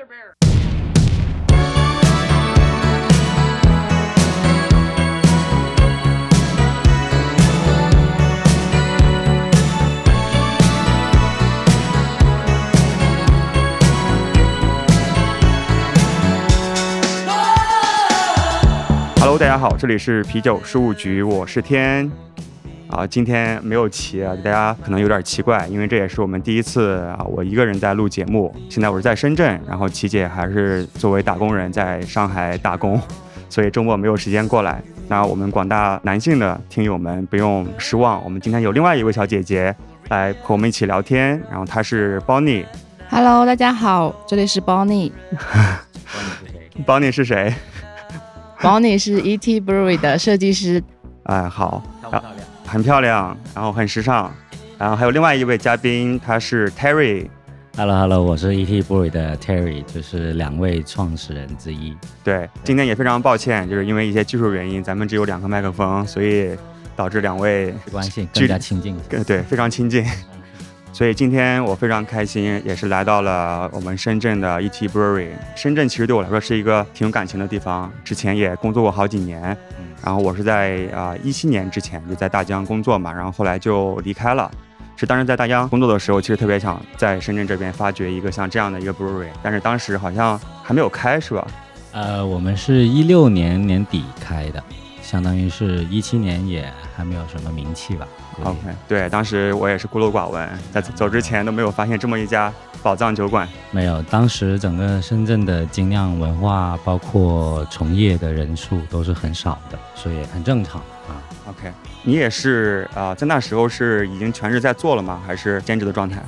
Hello，大家好，这里是啤酒事务局，我是天。啊，今天没有齐啊，大家可能有点奇怪，因为这也是我们第一次啊，我一个人在录节目。现在我是在深圳，然后琪姐还是作为打工人在上海打工，所以周末没有时间过来。那我们广大男性的听友们不用失望，我们今天有另外一位小姐姐来和我们一起聊天，然后她是 Bonnie。Hello，大家好，这里是 Bonnie。Bonnie 是谁？Bonnie 是 ET Brewery 的设计师。哎，好，啊很漂亮，然后很时尚，然后还有另外一位嘉宾，他是 Terry。Hello Hello，我是 ET Boy 的 Terry，就是两位创始人之一。对，今天也非常抱歉，就是因为一些技术原因，咱们只有两个麦克风，所以导致两位关系更加亲近 对非常亲近。所以今天我非常开心，也是来到了我们深圳的 ET Brewery。深圳其实对我来说是一个挺有感情的地方，之前也工作过好几年。嗯然后我是在啊一七年之前就在大疆工作嘛，然后后来就离开了。是当时在大疆工作的时候，其实特别想在深圳这边发掘一个像这样的一个 brewery，但是当时好像还没有开，是吧？呃，我们是一六年年底开的，相当于是一七年也还没有什么名气吧。OK，对，当时我也是孤陋寡闻，在走之前都没有发现这么一家宝藏酒馆。没有，当时整个深圳的精酿文化，包括从业的人数都是很少的，所以很正常啊。OK，你也是啊、在那时候是已经全职在做了吗？还是兼职的状态？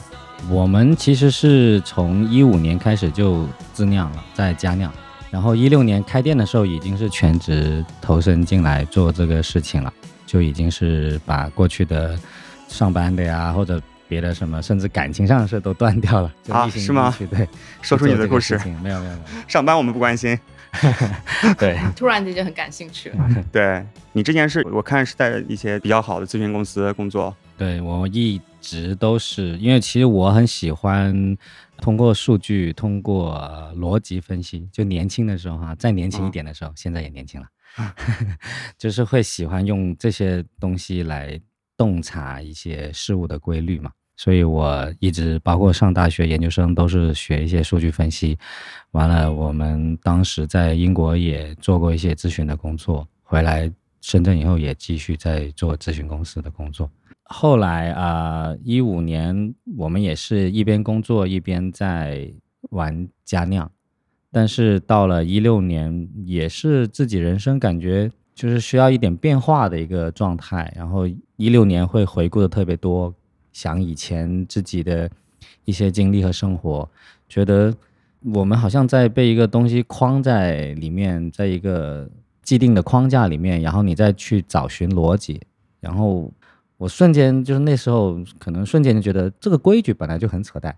我们其实是从一五年开始就自酿了，在家酿，然后一六年开店的时候已经是全职投身进来做这个事情了，就已经是把过去的上班的呀或者别的什么，甚至感情上的事都断掉了，就啊是吗对，说出你的故事去做这个。事情没有没有上班我们不关心。对，突然间就很感兴趣了。对你之前是我看是在一些比较好的咨询公司工作。对我一直都是，因为其实我很喜欢通过数据，通过呃逻辑分析。就年轻的时候哈、再年轻一点的时候，现在也年轻了，就是会喜欢用这些东西来洞察一些事物的规律嘛。所以我一直包括上大学、研究生都是学一些数据分析。完了，我们当时在英国也做过一些咨询的工作，回来深圳以后也继续在做咨询公司的工作。后来啊，一、五年我们也是一边工作一边在玩家酿，但是到了一六年，也是自己人生感觉就是需要一点变化的一个状态。然后一六年会回顾的特别多，想以前自己的一些经历和生活，觉得我们好像在被一个东西框在里面，在一个既定的框架里面，然后你再去找寻逻辑，然后我瞬间就是那时候可能瞬间就觉得这个规矩本来就很扯淡，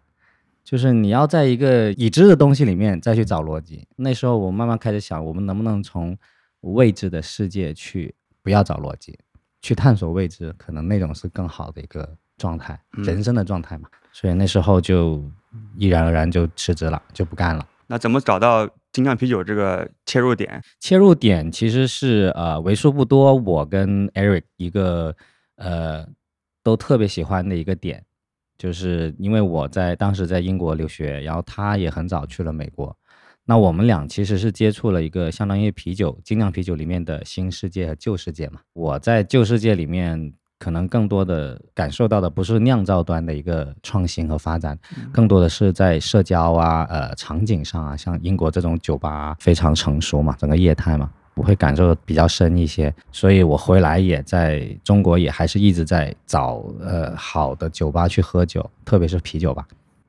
就是你要在一个已知的东西里面再去找逻辑。那时候我慢慢开始想，我们能不能从未知的世界去不要找逻辑，去探索未知，可能那种是更好的一个状态，嗯人生的状态嘛。所以那时候就毅然而然就辞职了，就不干了。那怎么找到精酿啤酒这个切入点？切入点其实是呃为数不多，我跟 Eric 一个呃都特别喜欢的一个点，就是因为我在当时在英国留学，然后他也很早去了美国，那我们俩其实是接触了一个相当于啤酒精酿啤酒里面的新世界和旧世界嘛。我在旧世界里面。可能更多的感受到的不是酿造端的一个创新和发展，更多的是在社交啊、呃场景上啊，像英国这种酒吧非常成熟嘛，整个业态嘛，我会感受的比较深一些。所以我回来也在中国也还是一直在找呃好的酒吧去喝酒，特别是啤酒吧。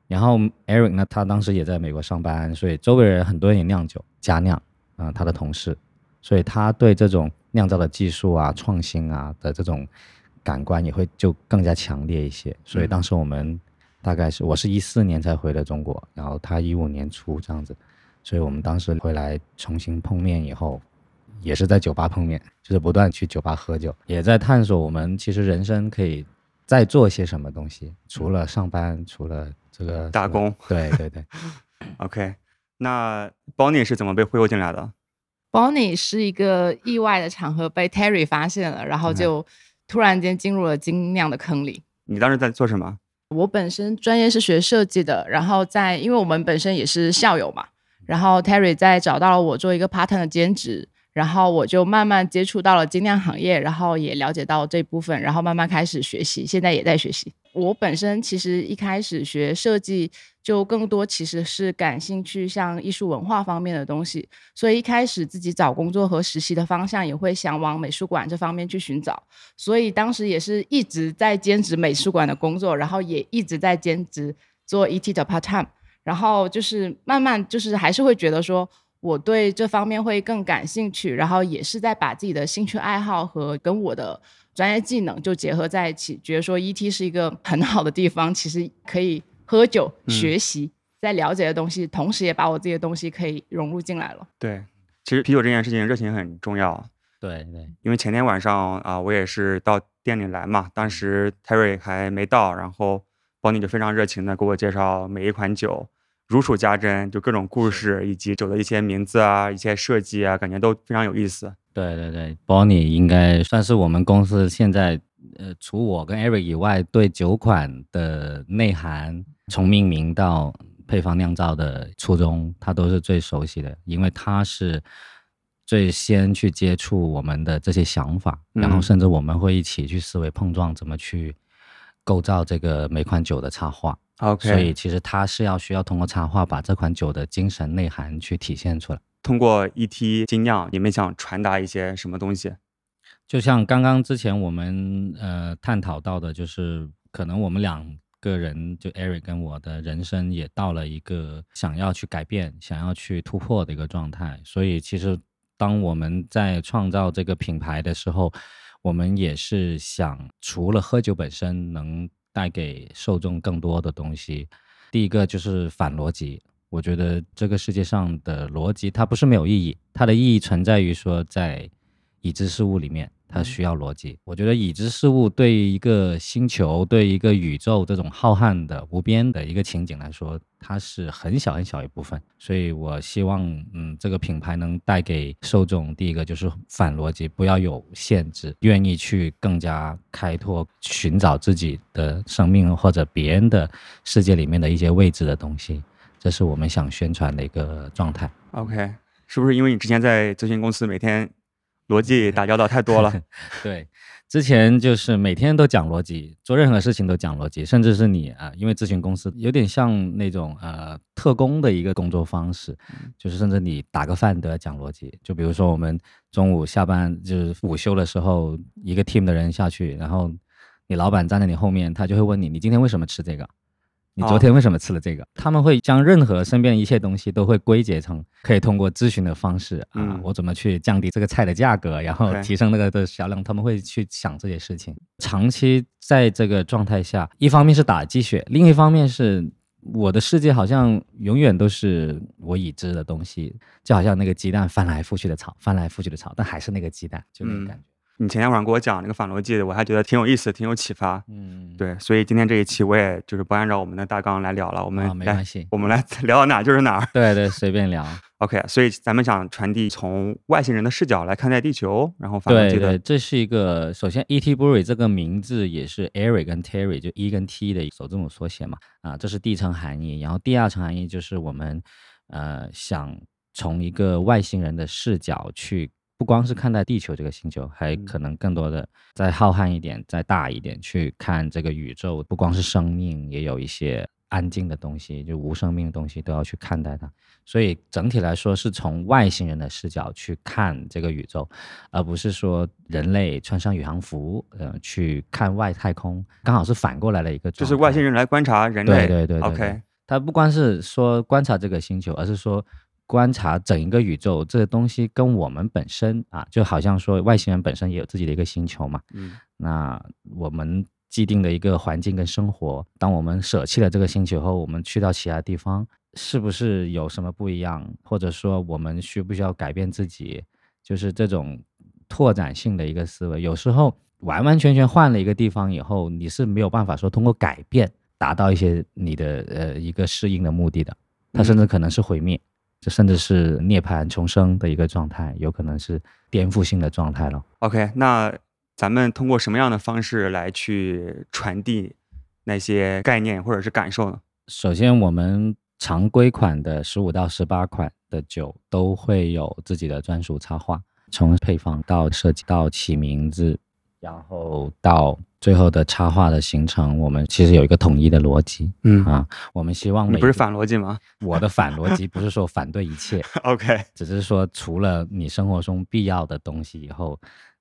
然后 Eric 呢，他当时也在美国上班，所以周围人很多人也酿酒，家酿啊、他的同事，所以他对这种酿造的技术啊、创新啊的这种感官也会就更加强烈一些。所以当时我们大概是我是一四年才回的中国，然后他一五年初这样子，所以我们当时回来重新碰面以后，也是在酒吧碰面，就是不断去酒吧喝酒，也在探索我们其实人生可以再做些什么东西，除了上班，除了这个打工。对对对，OK，那 Bonnie 是怎么被忽悠进来的？Bonnie 是一个意外的场合被 Terry 发现了，然后就突然间进入了精酿的坑里。你当时在做什么？我本身专业是学设计的，然后在因为我们本身也是校友嘛，然后 Terry 在找到了我做一个 part time 的兼职，然后我就慢慢接触到了精酿行业，然后也了解到这部分，然后慢慢开始学习，现在也在学习。我本身其实一开始学设计，就更多其实是感兴趣像艺术文化方面的东西，所以一开始自己找工作和实习的方向也会想往美术馆这方面去寻找，所以当时也是一直在兼职美术馆的工作，然后也一直在兼职做 ET 的 part time，然后就是慢慢就是还是会觉得说。我对这方面会更感兴趣，然后也是在把自己的兴趣爱好和跟我的专业技能就结合在一起，觉得说 ET 是一个 很好的地方，其实可以喝酒、学习，在了解的东西，同时也把我自己的东西可以融入进来了。对，其实啤酒这件事情热情很重要，对对，因为前天晚上啊、我也是到店里来嘛，当时 Terry 还没到，然后 Bonnie 就非常热情的给我介绍每一款酒，如数家珍，就各种故事以及酒的一些名字啊、一些设计啊，感觉都非常有意思。对对对，Bonnie 应该算是我们公司现在呃，除我跟 Eric 以外，对酒款的内涵，从命名到配方酿造的初衷，他都是最熟悉的，因为他是最先去接触我们的这些想法，然后嗯甚至我们会一起去思维碰撞，怎么去构造这个每款酒的插画。OK，所以其实它是要需要通过插画把这款酒的精神内涵去体现出来。通过一 t 精酿，你们想传达一些什么东西？就像刚刚之前我们呃探讨到的，就是可能我们两个人，就 Eric 跟我的人生也到了一个想要去改变、想要去突破的一个状态。所以其实当我们在创造这个品牌的时候，我们也是想除了喝酒本身能带给受众更多的东西，第一个就是反逻辑。我觉得这个世界上的逻辑它不是没有意义，它的意义存在于说在已知事物里面，它需要逻辑。我觉得已知事物对于一个星球、对一个宇宙这种浩瀚的、无边的一个情景来说，它是很小很小一部分。所以我希望，嗯，这个品牌能带给受众，第一个就是反逻辑，不要有限制，愿意去更加开拓、寻找自己的生命或者别人的世界里面的一些未知的东西。这是我们想宣传的一个状态。OK，是不是因为你之前在咨询公司每天逻辑打 交道太多了？对，之前就是每天都讲逻辑，做任何事情都讲逻辑，甚至是你啊、因为咨询公司有点像那种呃特工的一个工作方式，就是甚至你打个饭都要讲逻辑。就比如说我们中午下班就是午休的时候，一个 team 的人下去，然后你老板站在你后面，他就会问你，你今天为什么吃这个？你昨哦天为什么吃了这个？他们会将任何身边的一切东西都会归结成可以通过咨询的方式啊，嗯我怎么去降低这个菜的价格，然后提升那个的销量，他们会去想这些事情。长期在这个状态下，一方面是打鸡血，另一方面是我的世界好像永远都是我已知的东西，就好像那个鸡蛋翻来覆去的炒，翻来覆去的炒，但还是那个鸡蛋，就那个嗯感觉。你前天晚上给我讲那个反逻辑的，我还觉得挺有意思，挺有启发。嗯，对，所以今天这一期我也就是不按照我们的大纲来聊了，我们啊，没来关系。我们来聊到哪就是哪儿。对对，随便聊。OK，所以咱们想传递从外星人的视角来看待地球，然后反逻对对，辑的，这是一个首先 E.T. Brewery 这个名字也是 Eric 跟 Terry 就 E 跟 T 的首字母缩写嘛，啊，这是第一层含义。然后第二层含义就是我们呃想从一个外星人的视角去，不光是看待地球这个星球，还嗯可能更多的再浩瀚一点、再大一点去看这个宇宙，不光是生命，也有一些安静的东西，就无生命的东西都要去看待它。所以整体来说，是从外星人的视角去看这个宇宙，而不是说人类穿上宇航服，呃，去看外太空，刚好是反过来的一个。就是外星人来观察人类。对对对对 OK，对它不光是说观察这个星球，而是说观察整一个宇宙，这个东西跟我们本身啊，就好像说外星人本身也有自己的一个星球嘛。嗯那我们既定的一个环境跟生活，当我们舍弃了这个星球后，我们去到其他地方，是不是有什么不一样？或者说我们需不需要改变自己？就是这种拓展性的一个思维，有时候完完全全换了一个地方以后，你是没有办法说通过改变达到一些你的呃一个适应的目的的，它甚至可能是毁灭。就甚至是涅槃重生的一个状态，有可能是颠覆性的状态了。OK，那咱们通过什么样的方式来去传递那些概念或者是感受呢？首先，我们常规款的十五到十八款的酒都会有自己的专属插画，从配方到设计到起名字，然后到最后的插画的形成，我们其实有一个统一的逻辑嗯，啊。我们希望每不是反逻辑吗 我的反逻辑不是说反对一切？OK，只是说除了你生活中必要的东西以后，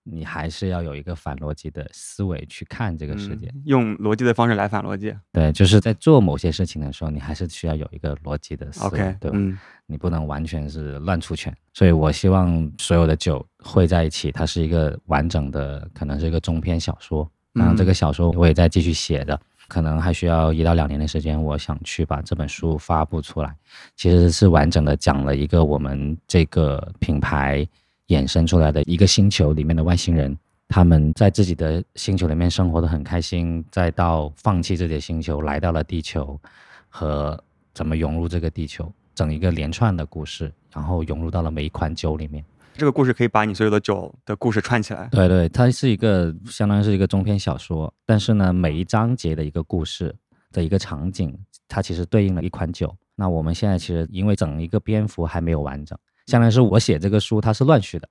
你还是要有一个反逻辑的思维去看这个世界。嗯用逻辑的方式来反逻辑。对，就是在做某些事情的时候，你还是需要有一个逻辑的思维对吧？嗯你不能完全是乱出拳。所以我希望所有的酒汇在一起，它是一个完整的，可能是一个中篇小说。然后这个小说我也在继续写的，可能还需要一到两年的时间，我想去把这本书发布出来。其实是完整的讲了一个我们这个品牌衍生出来的一个星球里面的外星人，他们在自己的星球里面生活的很开心，再到放弃自己的星球，来到了地球，和怎么融入这个地球，整一个连串的故事，然后融入到了每一款酒里面。这个故事可以把你所有的酒的故事串起来。对对，它是一个相当于是一个中篇小说，但是呢，每一章节的一个故事的一个场景，它其实对应了一款酒。那我们现在其实因为整一个篇幅还没有完整，相当于是我写这个书它是乱序的，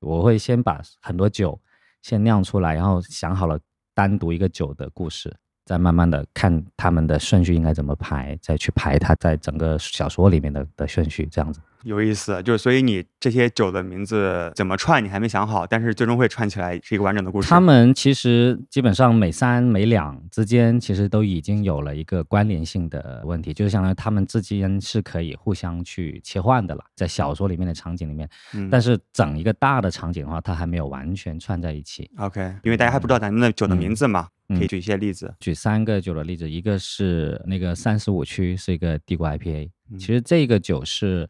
我会先把很多酒先酿出来，然后想好了单独一个酒的故事，再慢慢的看他们的顺序应该怎么排，再去排它在整个小说里面的的顺序，这样子。有意思，就是所以你这些酒的名字怎么串，你还没想好，但是最终会串起来是一个完整的故事。他们其实基本上每三每两之间，其实都已经有了一个关联性的问题，就是相当于他们之间是可以互相去切换的了，在小说里面的场景里面。嗯但是整一个大的场景的话，它还没有完全串在一起。OK，因为大家还不知道咱们的酒的名字嘛，嗯可以举一些例子。举三个酒的例子，一个是那个三十五区是一个帝国 IPA，嗯其实这个酒是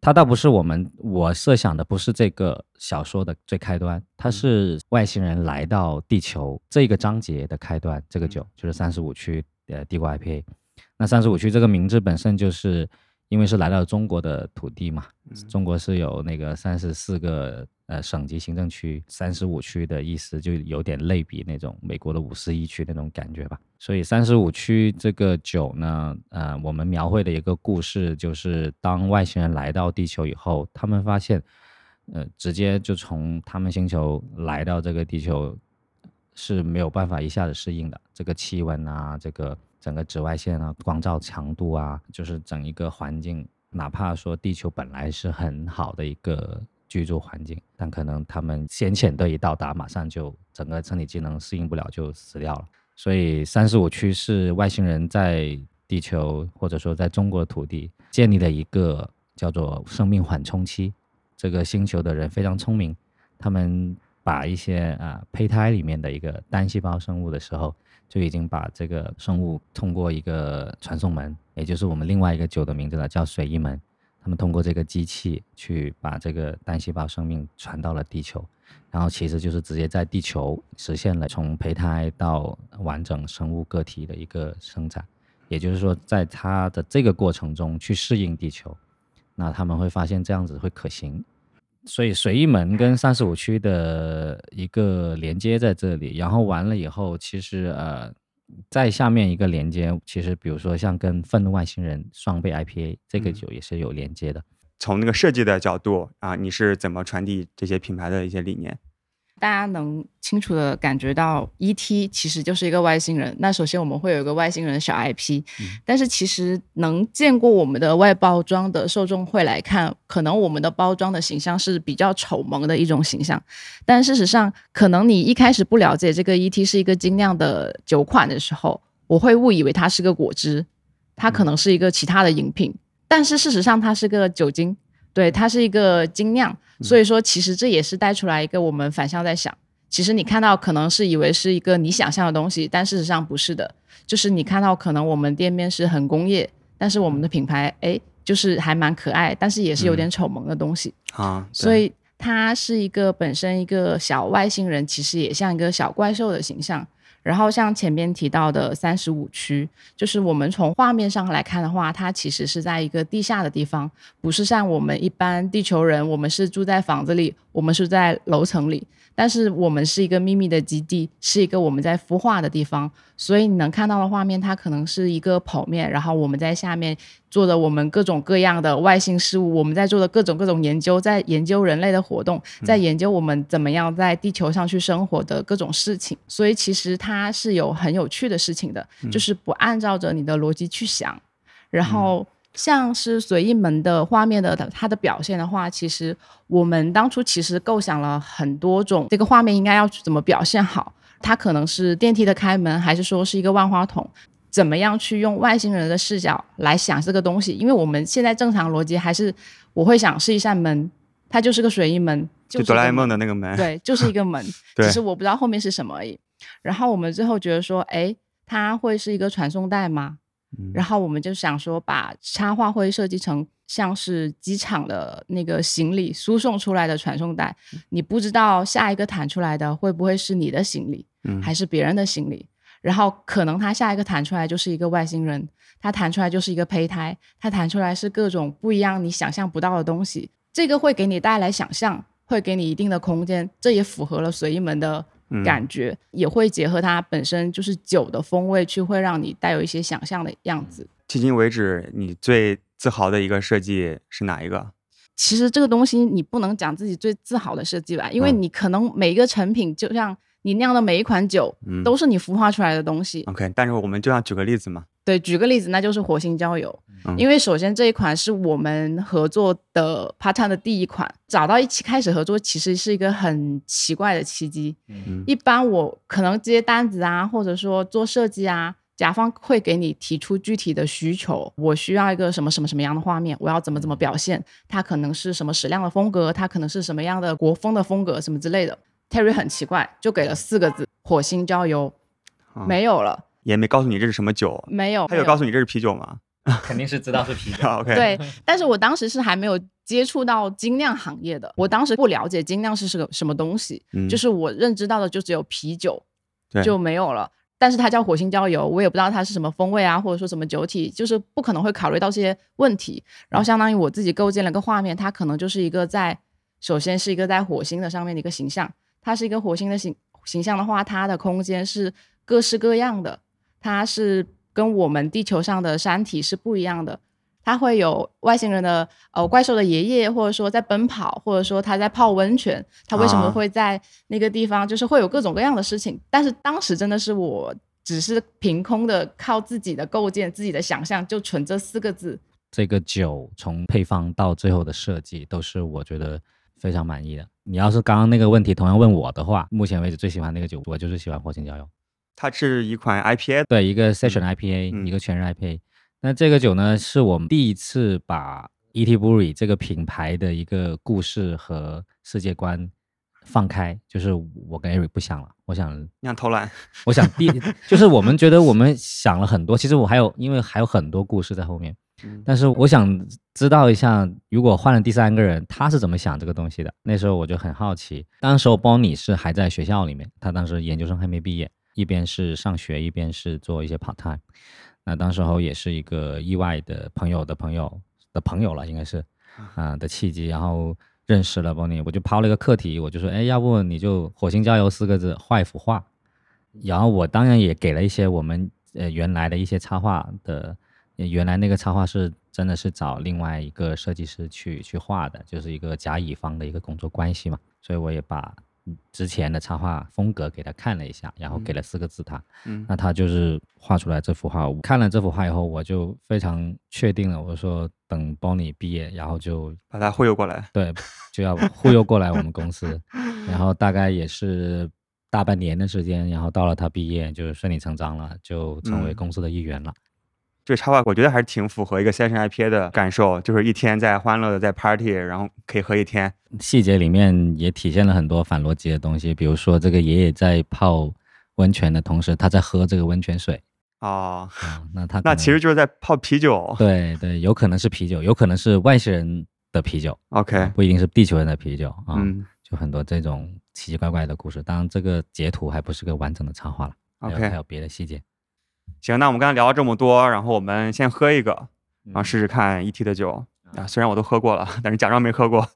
它倒不是我们我设想的，不是这个小说的最开端，它是外星人来到地球这个章节的开端。这个酒就是三十五区呃帝国 IPA。那三十五区这个名字本身就是因为是来到中国的土地嘛，中国是有那个三十四个呃省级行政区，三十五区的意思就有点类比那种美国的五十一区那种感觉吧。所以三十五区这个酒呢，呃，我们描绘的一个故事就是，当外星人来到地球以后，他们发现，呃，直接就从他们星球来到这个地球是没有办法一下子适应的，这个气温啊，这个整个紫外线啊，光照强度啊，就是整一个环境，哪怕说地球本来是很好的一个居住环境，但可能他们先遣队一到达，马上就整个身体机能适应不了，就死掉了。所以三十五区是外星人在地球或者说在中国土地建立了一个叫做生命缓冲期。这个星球的人非常聪明，他们把一些啊胚胎里面的一个单细胞生物的时候，就已经把这个生物通过一个传送门，也就是我们另外一个酒的名字了，叫水一门。他们通过这个机器去把这个单细胞生命传到了地球，然后其实就是直接在地球实现了从胚胎到完整生物个体的一个生长，也就是说，在它的这个过程中去适应地球，那他们会发现这样子会可行。所以随意门跟三十五区的一个连接在这里，然后完了以后，其实呃，在下面一个连接，其实比如说像跟愤怒外星人双倍 IPA 这个嗯酒也是有连接的。从那个设计的角度啊，你是怎么传递这些品牌的一些理念？大家能清楚的感觉到，E.T. 其实就是一个外星人。那首先我们会有一个外星人的小 IP，、但是其实能见过我们的外包装的受众会来看，可能我们的包装的形象是比较丑萌的一种形象。但事实上，可能你一开始不了解这个 E.T. 是一个精酿的酒款的时候，我会误以为它是个果汁，它可能是一个其他的饮品，但是事实上它是个酒精。对，它是一个精酿，所以说其实这也是带出来一个我们反向在想，其实你看到可能是以为是一个你想象的东西，但事实上不是的，就是你看到可能我们店面是很工业，但是我们的品牌哎就是还蛮可爱，但是也是有点丑萌的东西，啊，所以它是一个本身一个小外星人，其实也像一个小怪兽的形象。然后像前面提到的三十五区，就是我们从画面上来看的话，它其实是在一个地下的地方，不是像我们一般地球人，我们是住在房子里，我们是在楼层里。但是我们是一个秘密的基地，是一个我们在孵化的地方，所以你能看到的画面，它可能是一个剖面，然后我们在下面做的我们各种各样的外星事物，我们在做的各种各种研究，在研究人类的活动，在研究我们怎么样在地球上去生活的各种事情。所以其实它是有很有趣的事情的，就是不按照着你的逻辑去想，然后。像是随意门的画面的它的表现的话，其实我们当初其实构想了很多种，这个画面应该要怎么表现好？它可能是电梯的开门，还是说是一个万花筒？怎么样去用外星人的视角来想这个东西？因为我们现在正常逻辑还是我会想是一扇门，它就是个随意门，就哆啦 A 梦的那个门，对，就是一个门，只是我不知道后面是什么而已。然后我们最后觉得说，哎，它会是一个传送带吗？然后我们就想说，把插画会设计成像是机场的那个行李输送出来的传送带，你不知道下一个弹出来的会不会是你的行李，还是别人的行李。然后可能他下一个弹出来就是一个外星人，他弹出来就是一个胚胎，他弹出来是各种不一样你想象不到的东西。这个会给你带来想象，会给你一定的空间，这也符合了随意门的。感觉也会结合它本身就是酒的风味，去会让你带有一些想象的样子。迄今为止，你最自豪的一个设计是哪一个？其实这个东西你不能讲自己最自豪的设计吧，因为你可能每一个成品，就像你酿的每一款酒，都是你孵化出来的东西。OK，但是我们就像举个例子嘛。对，举个例子，那就是火星郊游。因为首先这一款是我们合作的 part time 的第一款，找到一起开始合作，其实是一个很奇怪的契机。嗯，一般我可能接单子啊，或者说做设计啊，甲方会给你提出具体的需求，我需要一个什么什么什么样的画面，我要怎么怎么表现，它可能是什么矢量的风格，它可能是什么样的国风的风格，什么之类的。Terry 很奇怪，就给了四个字：火星郊游，没有了。也没告诉你这是什么酒，没有。他有告诉你这是啤酒吗？肯定是知道是啤酒。OK。对，但是我当时是还没有接触到精酿行业的，我当时不了解精酿是是个什么东西，就是我认知到的就只有啤酒，就没有了。但是它叫火星郊游，我也不知道它是什么风味啊，或者说什么酒体，就是不可能会考虑到这些问题。然后相当于我自己构建了个画面，它可能就是一个在，首先是一个在火星的上面的一个形象，它是一个火星的形形象的话，它的空间是各式各样的。它是跟我们地球上的山体是不一样的，它会有外星人的呃怪兽的爷爷，或者说在奔跑，或者说他在泡温泉，他为什么会在那个地方？就是会有各种各样的事情。但是当时真的是我只是凭空的靠自己的构建、自己的想象，就存这四个字。这个酒从配方到最后的设计，都是我觉得非常满意的。你要是刚刚那个问题同样问我的话，目前为止最喜欢那个酒，我就是喜欢火星郊游。它是一款 IPA，对，一个 Session IPA，一个全日 IPA。那这个酒呢，是我们第一次把 ET Brewery 这个品牌的一个故事和世界观放开。就是我跟 Eric 不想了，我想你想偷懒，我想第 就是我们觉得我们想了很多，其实我还有，因为还有很多故事在后面。但是我想知道一下，如果换了第三个人，他是怎么想这个东西的？那时候我就很好奇。当时 Bonnie 是还在学校里面，他当时研究生还没毕业。一边是上学，一边是做一些 part time。那当时候也是一个意外的朋友的朋友的朋友了，应该是啊的契机，然后认识了 Bonnie。我就抛了一个课题，我就说，哎，要不你就火星郊游四个字画一幅画。然后我当然也给了一些我们呃原来的一些插画的，原来那个插画是真的是找另外一个设计师去去画的，就是一个甲乙方的一个工作关系嘛。所以我也把。之前的插画风格给他看了一下，然后给了四个字他，嗯，那他就是画出来这幅画。看了这幅画以后，我就非常确定了，我说等 Bonnie 毕业，然后就把他忽悠过来，对，就要忽悠过来我们公司，然后大概也是大半年的时间，然后到了他毕业，就顺理成章了，就成为公司的一员了。这个插画我觉得还是挺符合一个 session IPA 的感受，就是一天在欢乐的在 party，然后可以喝一天。细节里面也体现了很多反逻辑的东西，比如说这个爷爷在泡温泉的同时，他在喝这个温泉水。哦，那他那其实就是在泡啤酒。对对，有可能是啤酒，有可能是外星人的啤酒。OK，不一定是地球人的啤酒啊。嗯，就很多这种奇奇怪怪的故事。当然，这个截图还不是个完整的插画了。OK 还有别的细节。行，那我们刚才聊了这么多，然后我们先喝一个，然后嗯试试看 ET 的酒啊。虽然我都喝过了，但是假装没喝过。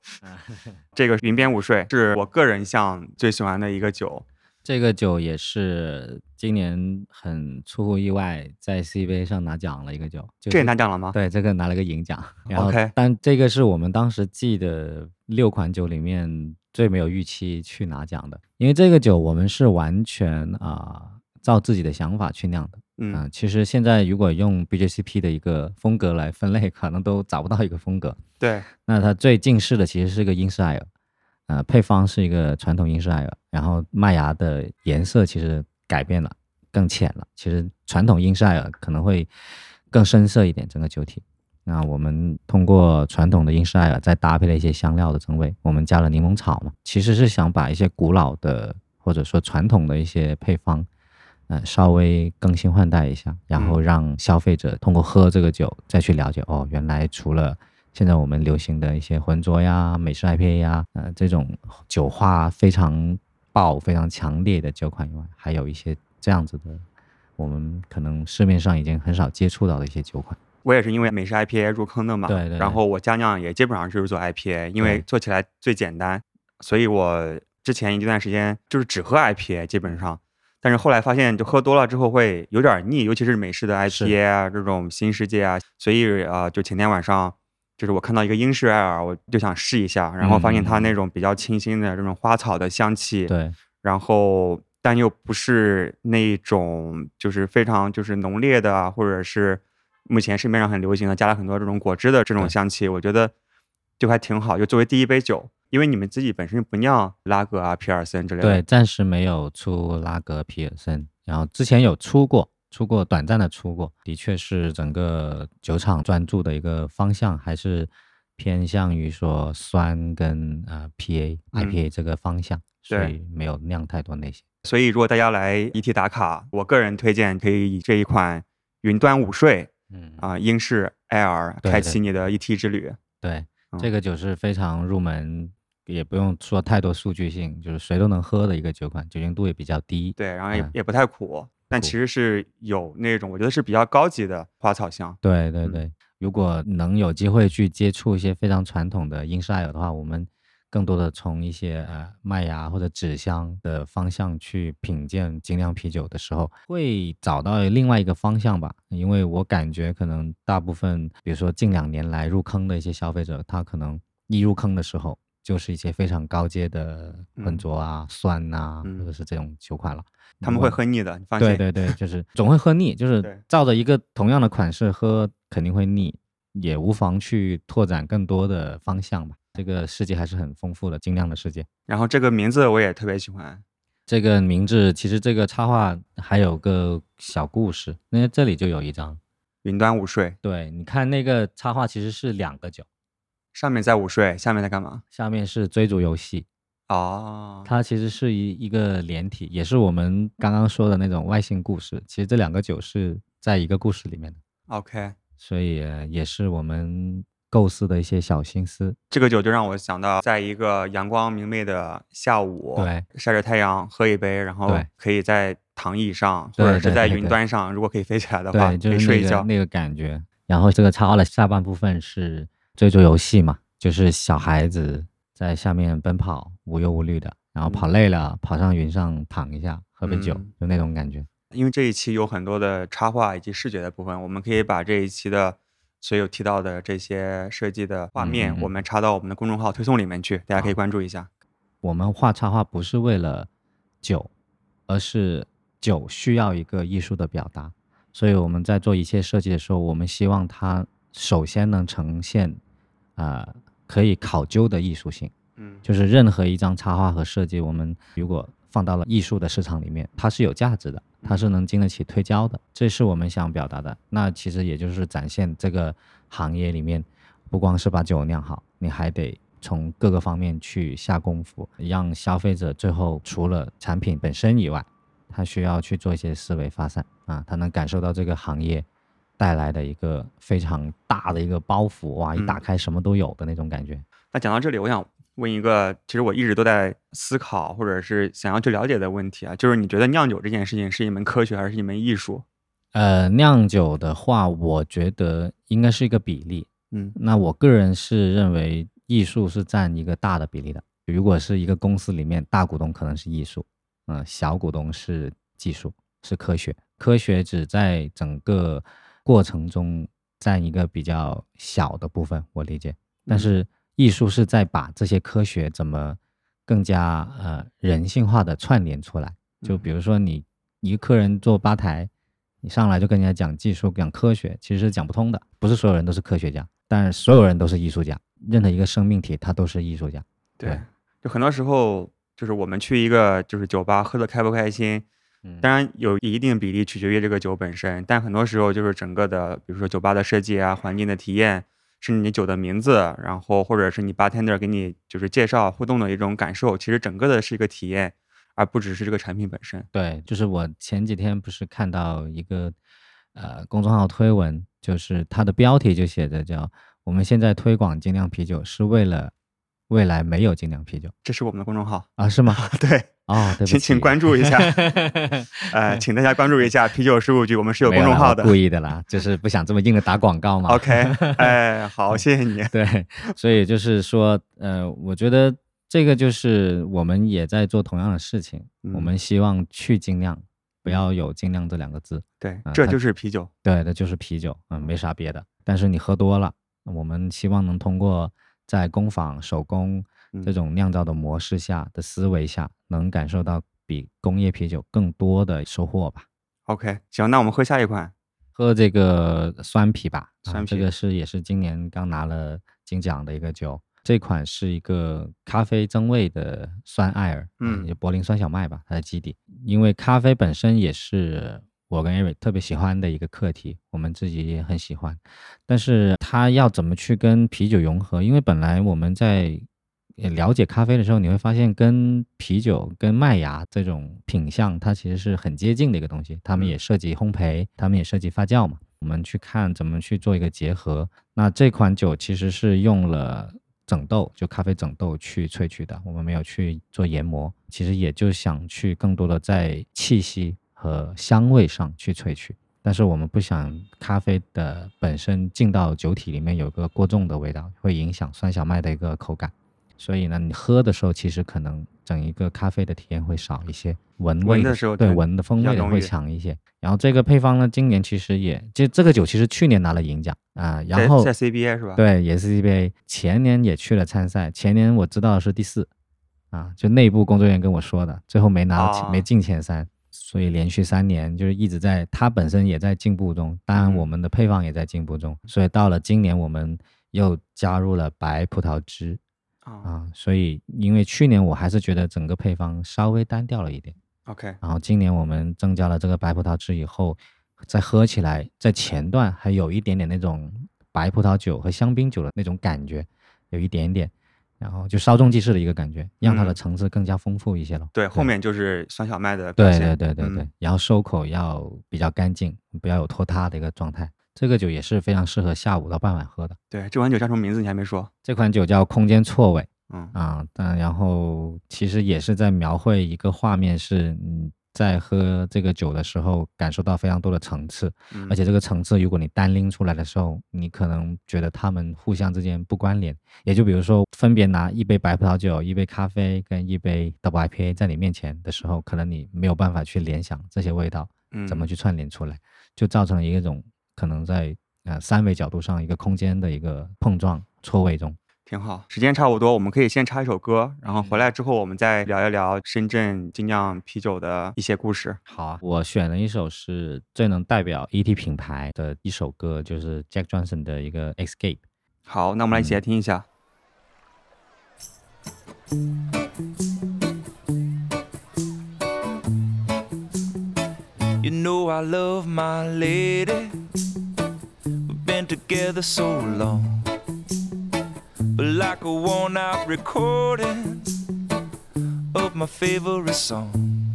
这个云边午睡是我个人像最喜欢的一个酒。这个酒也是今年很出乎意外，在 CBA 上拿奖了一个酒，就这也拿奖了吗？对，这个拿了个银奖。然后 OK 但这个是我们当时记的六款酒里面最没有预期去拿奖的，因为这个酒我们是完全啊、照自己的想法去酿的。嗯嗯，其实现在如果用 BJCP 的一个风格来分类，可能都找不到一个风格。对，那它最近似的其实是一个英式艾尔，呃，配方是一个传统英式艾尔，然后麦芽的颜色其实改变了，更浅了。其实传统英式艾尔可能会更深色一点，整个酒体。那我们通过传统的英式艾尔，再搭配了一些香料的增味，我们加了柠檬草嘛，其实是想把一些古老的或者说传统的一些配方，呃，稍微更新换代一下，然后嗯让消费者通过喝这个酒再去了解哦，原来除了现在我们流行的一些浑浊呀、美式 IPA 呀，呃，这种酒花非常爆、非常强烈的酒款以外，还有一些这样子的，我们可能市面上已经很少接触到的一些酒款。我也是因为美式 IPA 入坑的嘛。对对对然后我家酿也基本上就是做 IPA，因为做起来最简单，所以我之前一段时间就是只喝 IPA，基本上。但是后来发现，就喝多了之后会有点腻，尤其是美式的 IPA 啊，这种新世界啊。所以啊、呃就前天晚上，就是我看到一个英式艾尔，我就想试一下，然后发现它那种比较清新的这种花草的香气，对，然后但又不是那种就是非常就是浓烈的啊，或者是目前市面上很流行的加了很多这种果汁的这种香气，我觉得就还挺好。就作为第一杯酒，因为你们自己本身不酿拉格啊、皮尔森之类的，对，暂时没有出拉格皮尔森，然后之前有出过，出过短暂的出过，的确是整个酒厂专注的一个方向，还是偏向于说酸跟呃 PA、嗯。IPA 这个方向，所以没有酿太多那些。所以如果大家来 ET 打卡，我个人推荐可以以这一款云端午睡嗯。啊、英式 Air 开启你的 ET 之旅。对，嗯。这个酒是非常入门，也不用说太多数据性，就是谁都能喝的一个酒款，酒精度也比较低。对，然后也、嗯也不太苦，但其实是有那种我觉得是比较高级的花草香。嗯对对对，如果能有机会去接触一些非常传统的英式艾尔的话，我们更多的从一些呃麦芽或者纸香的方向去品鉴精酿啤酒的时候，会找到另外一个方向吧。因为我感觉可能大部分，比如说近两年来入坑的一些消费者，他可能一入坑的时候。就是一些非常高阶的浑嗯浊啊、酸呐、嗯或者是这种酒款了。他们会喝腻的，你放心。对对对，就是总会喝腻，就是照着一个同样的款式喝肯定会腻，也无妨去拓展更多的方向吧。这个世界还是很丰富的，精酿的世界。然后这个名字我也特别喜欢，这个名字其实这个插画还有个小故事，那这里就有一张，云端午睡，对，你看那个插画其实是两个酒，上面在午睡，下面在干嘛？下面是追逐游戏，哦，它其实是一一个连体，也是我们刚刚说的那种外星故事。其实这两个酒是在一个故事里面的。OK，所以呃也是我们构思的一些小心思。这个酒就让我想到，在一个阳光明媚的下午，对，晒着太阳喝一杯，然后可以在躺椅上或者是在云端上，如果可以飞起来的话，对，就可以是睡一觉。那个那个感觉。然后这个插画的下半部分是追逐游戏嘛，就是小孩子在下面奔跑，无忧无虑的，然后跑累了，跑上云上躺一下，喝杯酒，嗯就那种感觉。因为这一期有很多的插画以及视觉的部分，我们可以把这一期的所有提到的这些设计的画面，嗯嗯嗯我们插到我们的公众号推送里面去，大家可以关注一下。我们画插画不是为了酒，而是酒需要一个艺术的表达，所以我们在做一切设计的时候，我们希望它首先能呈现，呃，可以考究的艺术性。嗯，就是任何一张插画和设计，我们如果放到了艺术的市场里面，它是有价值的，它是能经得起推敲的，这是我们想表达的。那其实也就是展现这个行业里面，不光是把酒酿好，你还得从各个方面去下功夫，让消费者最后除了产品本身以外，他需要去做一些思维发散啊，他能感受到这个行业带来的一个非常大的一个包袱，哇，一打嗯开什么都有的那种感觉。那讲到这里，我想问一个，其实我一直都在思考或者是想要去了解的问题啊，就是你觉得酿酒这件事情是一门科学还是一门艺术？呃，酿酒的话，我觉得应该是一个比例。嗯那我个人是认为艺术是占一个大的比例的。如果是一个公司里面，大股东可能是艺术，嗯、小股东是技术，是科学。科学只在整个过程中占一个比较小的部分，我理解。但是艺术是在把这些科学怎么更加呃人性化的串联出来。就比如说你一个客人坐吧台，你上来就跟人家讲技术、讲科学，其实是讲不通的。不是所有人都是科学家，但是所有人都是艺术家。任何一个生命体，他都是艺术家。对对，就很多时候就是我们去一个就是酒吧喝的开不开心，嗯当然有一定比例取决于这个酒本身，但很多时候就是整个的，比如说酒吧的设计啊、环境的体验，甚至你酒的名字，然后或者是你 bartender 给你就是介绍互动的一种感受，其实整个的是一个体验，而不只是这个产品本身。对，就是我前几天不是看到一个呃公众号推文，就是它的标题就写着叫“我们现在推广精酿啤酒是为了未来没有精酿啤酒这是我们的公众号，”啊？是吗？对，哦，对，请请关注一下，呃，请大家关注一下啤酒事务局，我们是有公众号的。故意的啦，就是不想这么硬的打广告嘛。OK，哎，好，谢谢你。对，所以就是说，呃，我觉得这个就是我们也在做同样的事情，我嗯们希望去精酿，不要有精酿这两个字。对，这就是啤酒。对，那就是啤酒，嗯，没啥别的。但是你喝多了，我们希望能通过在工坊手工这嗯种酿造的模式下的思维下，能感受到比工业啤酒更多的收获吧。OK，行，那我们喝下一款。喝这个酸啤吧，啊酸啤这个是也是今年刚拿了金奖的一个酒。这款是一个咖啡增味的酸艾尔，嗯就柏林酸小麦吧，它的基底。因为咖啡本身也是我跟 Eric 特别喜欢的一个课题，我们自己也很喜欢。但是它要怎么去跟啤酒融合？因为本来我们在呃了解咖啡的时候，你会发现跟啤酒、跟麦芽这种品相，它其实是很接近的一个东西。他们嗯也涉及烘焙，他们也涉及发酵嘛。我们去看怎么去做一个结合。那这款酒其实是用了整豆，就咖啡整豆去萃取的，我们没有去做研磨。其实也就想去更多的在气息和香味上去萃取。但是我们不想咖啡的本身进到酒体里面有个过重的味道，会影响酸小麦的一个口感。所以呢，你喝的时候其实可能整一个咖啡的体验会少一些，闻味闻的时候对对闻的风味也会强一些。然后这个配方呢，今年其实也就这个酒其实去年拿了银奖啊、然后在在 CBA 是吧？，对也是 CBA，前年也去了参赛，前年我知道是第四啊，就内部工作人员跟我说的，最后没拿没进前三。所以连续三年就是一直在，它本身也在进步中，当然嗯。我们的配方也在进步中，所以到了今年我们又加入了白葡萄汁，啊。啊，所以因为去年我还是觉得整个配方稍微单调了一点，，OK，然后今年我们增加了这个白葡萄汁以后，再喝起来，在前段还有一点点那种白葡萄酒和香槟酒的那种感觉，有一点点，然后就稍纵即逝的一个感觉，让它的嗯层次更加丰富一些了。对，后面就是酸小麦的表对现。对对对对，嗯然后收口要比较干净，不要有拖沓的一个状态。这个酒也是非常适合下午到傍晚喝的。对，这款酒叫什么名字？你还没说。这款酒叫空间错位。嗯啊，但然后其实也是在描绘一个画面，是你在喝这个酒的时候感受到非常多的层次，嗯，而且这个层次如果你单拎出来的时候，你可能觉得它们互相之间不关联。也就比如说，分别拿一杯白葡萄酒、一杯咖啡跟一杯 double IPA 在你面前的时候，可能你没有办法去联想这些味道怎么嗯去串联出来，就造成了一种可能在呃三维角度上一个空间的一个碰撞错位中。挺好，时间差不多，我们可以先插一首歌，然后回来之后我们再聊一聊深圳精酿啤酒的一些故事。好啊，我选了一首是最能代表 ET 品牌的一首歌，就是 Jack Johnson 的一个 Escape。好，那我们来一起嗯来听一下。You know I love my lady. We've been together so long. But like a worn out recording of my favorite song.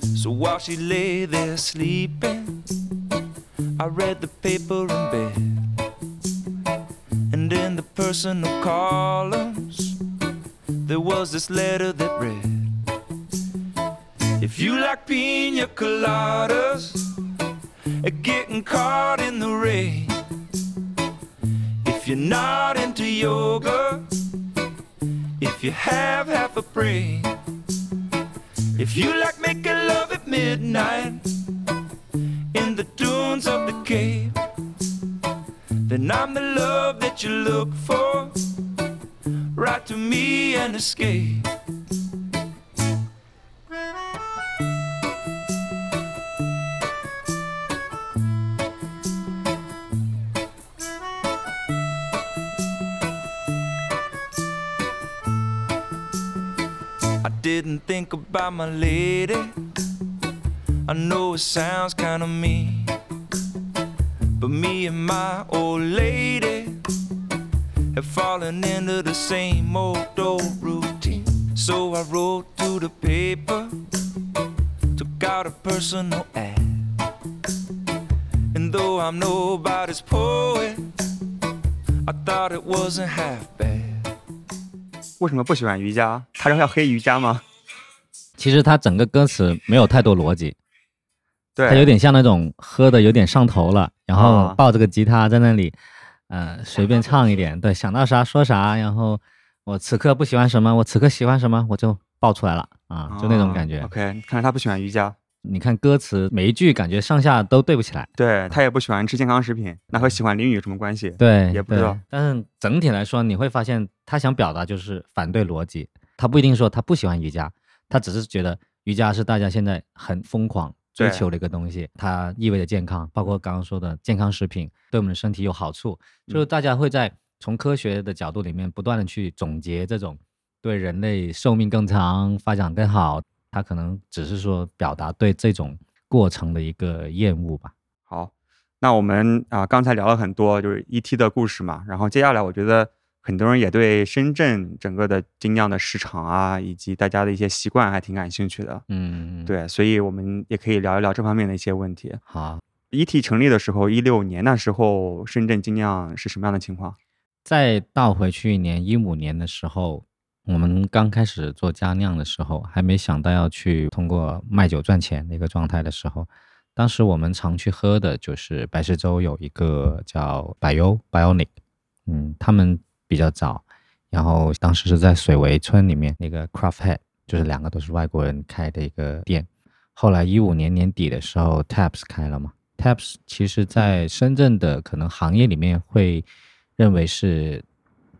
So while she lay there sleeping, I read the paper in bed. And in the personal columns, there was this letter that read If you like pina coladas and getting caught in the rain, if you're not into yoga, if you have half a brain, if you like making love at midnight in the dunes of the cave, then I'm the love that you look for. Write to me and escape. think about my lady. I know it sounds kinda mean. But me and my old lady have fallen into the same old old routine. So I wrote to the paper, took out a personal ad. And though I'm nobody's poet, I thought it wasn't half bad. 为什么不喜欢瑜伽？他说要黑瑜伽吗？ 其实它整个歌词没有太多逻辑，对，它有点像那种喝的有点上头了，然后啊。抱着个吉他在那里，呃，随便唱一点，对，想到啥说啥，然后我此刻不喜欢什么，我此刻喜欢什么，我就爆出来了。啊，就那种感觉。哦 OK，看来他不喜欢瑜伽，你看歌词每一句感觉上下都对不起来，对他也不喜欢吃健康食品，那和喜欢淋雨有什么关系？对，对。也不知道。但是整体来说，你会发现他想表达就是反对逻辑，他不一定说他不喜欢瑜伽，他只是觉得瑜伽是大家现在很疯狂追求的一个东西，它意味着健康，包括刚刚说的健康食品对我们的身体有好处，就是嗯。大家会在从科学的角度里面不断的去总结这种对人类寿命更长、发展更好，他可能只是说表达对这种过程的一个厌恶吧。好，那我们啊、刚才聊了很多就是 ET 的故事嘛，然后接下来我觉得很多人也对深圳整个的精酿的市场啊，以及大家的一些习惯还挺感兴趣的。嗯，，对，所以我们也可以聊一聊这方面的一些问题。好。ET 成立的时候，一六年那时候，深圳精酿是什么样的情况？再倒回去一年，一五年的时候，我们刚开始做家酿的时候，还没想到要去通过卖酒赚钱的一个状态的时候，当时我们常去喝的就是白石洲有一个叫百优 Bionic，嗯，他们比较早，然后当时是在水围村里面那个 Craft Head，就是两个都是外国人开的一个店。后来一五年年底的时候，Taps 开了嘛，Taps 其实在深圳的可能行业里面会认为是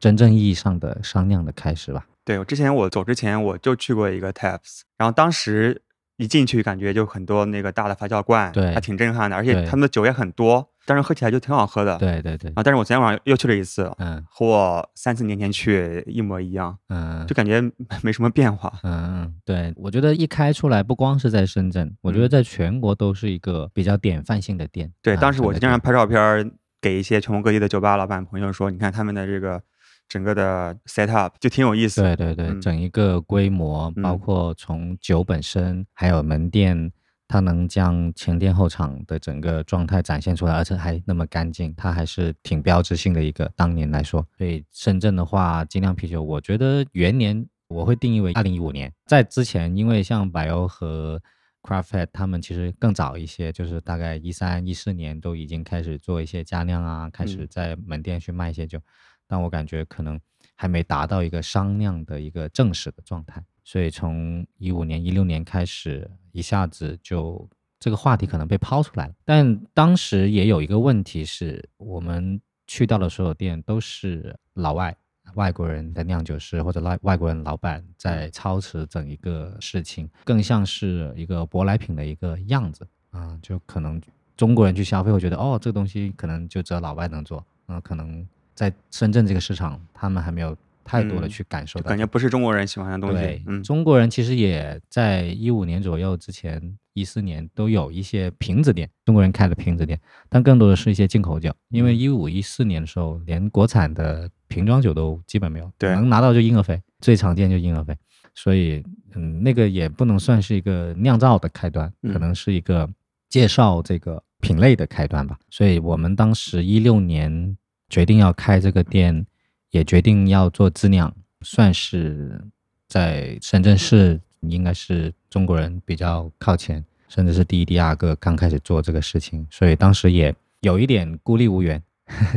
真正意义上的商酿的开始吧。对，我之前我走之前我就去过一个 Taps，然后当时一进去感觉就很多那个大的发酵罐，对还挺震撼的，而且他们的酒也很多，但是喝起来就挺好喝的。对对对，啊，但是我昨天晚上又去了一次，嗯和我三四年前去一模一样，嗯就感觉没什么变化。嗯嗯，对，我觉得一开出来不光是在深圳，我觉得嗯在全国都是一个比较典范性的店。对，啊当时我就经常拍照片给一些全国各地的酒吧老板朋友说，你看他们的这个整个的 set up 就挺有意思。对对对，嗯整一个规模，包嗯括从酒本身，还有门店，它能将前店后厂的整个状态展现出来，而且还那么干净，它还是挺标志性的一个。当年来说，所以深圳的话，精酿啤酒，我觉得元年我会定义为二零一五年，在之前，因为像百欧和 Crafthead 他们其实更早一些，就是大概一三一四年都已经开始做一些加酿啊，开始嗯在门店去卖一些酒。但我感觉可能还没达到一个商量的一个正式的状态，所以从一五年、一六年开始，一下子就这个话题可能被抛出来了。但当时也有一个问题是，我们去到的所有店都是老外。外国人的酿酒师或者外外国人老板在操持整一个事情，更像是一个舶来品的一个样子啊、就可能中国人去消费会觉得，哦，这个东西可能就只有老外能做，嗯、可能在深圳这个市场，他们还没有太多的嗯。去感受到。就感觉不是中国人喜欢的东对西。，嗯，中国人其实也在一五年左右之前，一四年都有一些瓶子店，中国人开的瓶子店，但更多的是一些进口酒，因为嗯。一五一四年的时候，连国产的瓶装酒都基本没有，对。能拿到就婴儿肥，最常见就婴儿肥，所以嗯，那个也不能算是一个酿造的开端，可嗯能是一个介绍这个品类的开端吧。所以我们当时一六年决定要开这个店，也决定要做自酿，算是在深圳市应该是中国人比较靠前，甚至是第一、第二个刚开始做这个事情，所以当时也有一点孤立无援，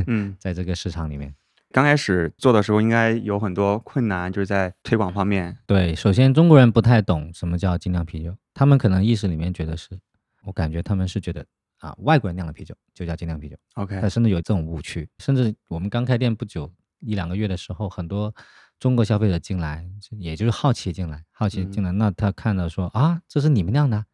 嗯，在这个市场里面。刚开始做的时候应该有很多困难，就是在推广方面。对，首先中国人不太懂什么叫精酿啤酒，他们可能意识里面觉得是，我感觉他们是觉得啊，外国人酿的啤酒就叫精酿啤酒，OK，他甚至有这种误区。甚至我们刚开店不久一两个月的时候，很多中国消费者进来，也就是好奇进来，好奇进来，那他看到说啊，这是你们酿的啊。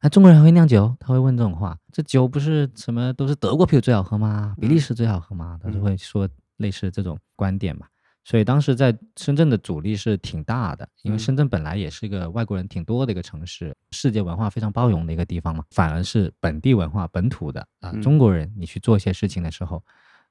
啊，中国人还会酿酒，他会问这种话。这酒不是什么都是德国啤酒最好喝吗？比利时最好喝吗？他就会说类似这种观点嘛。所以当时在深圳的阻力是挺大的，因为嗯深圳本来也是一个外国人挺多的一个城市，世界文化非常包容的一个地方嘛。反而是本地文化、本土的啊、嗯中国人，你去做一些事情的时候，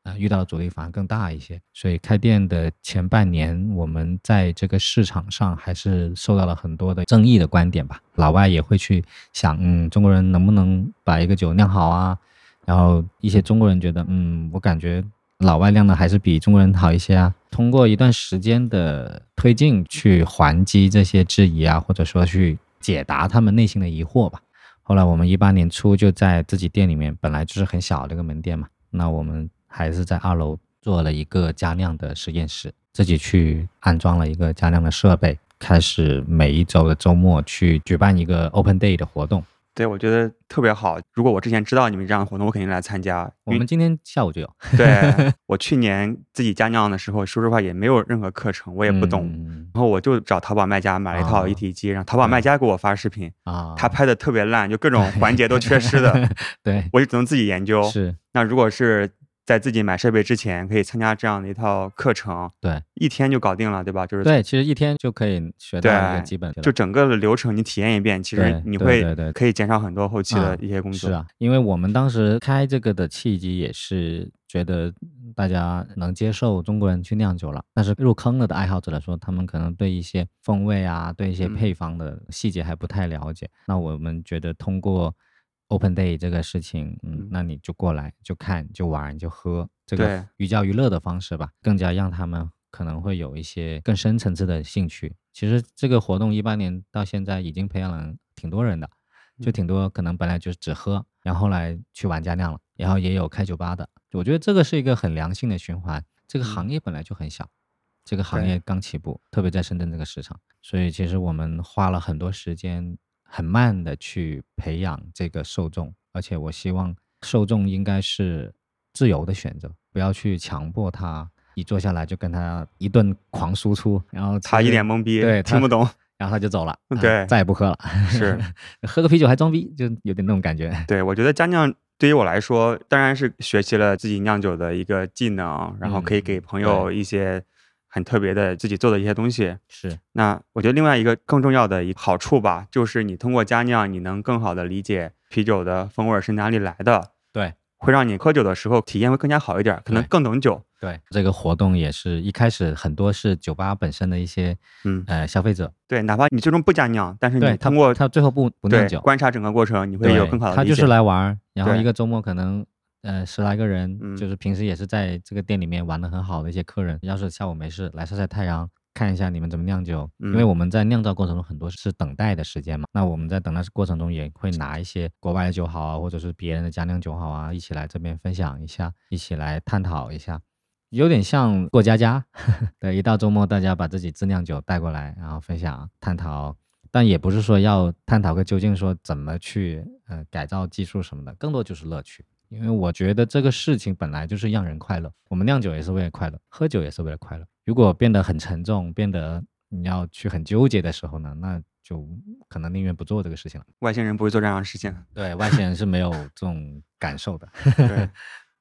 呃，遇到的阻力反而更大一些。所以开店的前半年，我们在这个市场上还是受到了很多的争议的观点吧。老外也会去想，嗯，中国人能不能把一个酒酿好啊？然后一些中国人觉得，嗯，我感觉老外量的还是比中国人好一些啊。通过一段时间的推进，去还击这些质疑啊，或者说去解答他们内心的疑惑吧。后来我们一八年初就在自己店里面，本来就是很小的一个门店嘛，那我们还是在二楼做了一个加酿的实验室，自己去安装了一个加酿的设备，开始每一周的周末去举办一个 Open Day 的活动。对我觉得特别好。如果我之前知道你们这样的活动，我肯定来参加。我们今天下午就有，对 我去年自己家酿的时候，说实话也没有任何课程，我也不懂。嗯然后我就找淘宝卖家买了一套啊一体机，让淘宝卖家给我发视频，啊，他拍的特别烂，就各种环节都缺失的，对，我就只能自己研究。是，那如果是在自己买设备之前，可以参加这样的一套课程，对一天就搞定了，对吧？就是对，其实一天就可以学到一个基本的，就整个的流程你体验一遍，其实你会对对可以减少很多后期的啊一些工作。是啊，因为我们当时开这个的契机也是觉得大家能接受中国人去酿酒了，但是入坑了的爱好者来说，他们可能对一些风味啊，对一些嗯配方的细节还不太了解。那我们觉得通过 Open Day 这个事情，嗯嗯，那你就过来就看就玩就喝，这对个寓教于乐的方式吧，更加让他们可能会有一些更深层次的兴趣。其实这个活动一八年到现在已经培养了挺多人的，就挺多可能本来就是只喝，然后后来去玩家酿了，然后也有开酒吧的。我觉得这个是一个很良性的循环。这个行业本来就很小，这个行业刚起步，特别在深圳这个市场，所以其实我们花了很多时间，很慢的去培养这个受众，而且我希望受众应该是自由的选择，不要去强迫他。一坐下来就跟他一顿狂输出，然后他一脸懵逼，对听不懂。然后他就走了，啊对再也不喝了。是 喝个啤酒还装逼，就有点那种感觉。对，我觉得家酿对于我来说，当然是学习了自己酿酒的一个技能，然后可以给朋友一些很特别的自己做的一些东西。是，那我觉得另外一个更重要的一个好处吧，就是你通过加酿，你能更好的理解啤酒的风味儿是哪里来的，对会让你喝酒的时候体验会更加好一点，可能更懂酒。对，这个活动也是一开始很多是酒吧本身的一些嗯，呃消费者，对，哪怕你最终不加酿，但是你通过他最后不不酿酒，对观察整个过程，你会有更好的理解。他就是来玩，然后对一个周末可能呃十来个人，嗯就是平时也是在这个店里面玩的很好的一些客人，要是下午没事来晒晒太阳。看一下你们怎么酿酒，因为嗯我们在酿造过程中很多是等待的时间嘛。那我们在等待过程中也会拿一些国外的酒好啊，或者是别人的家酿酒好啊，一起来这边分享一下，一起来探讨一下，有点像过家家。对，一到周末大家把自己自酿酒带过来，然后分享探讨，但也不是说要探讨个究竟，说怎么去呃改造技术什么的，更多就是乐趣。因为我觉得这个事情本来就是让人快乐，我们酿酒也是为了快乐，喝酒也是为了快乐。如果变得很沉重，变得你要去很纠结的时候呢，那就可能宁愿不做这个事情了。外星人不会做这样的事情。对外星人是没有这种感受的。对，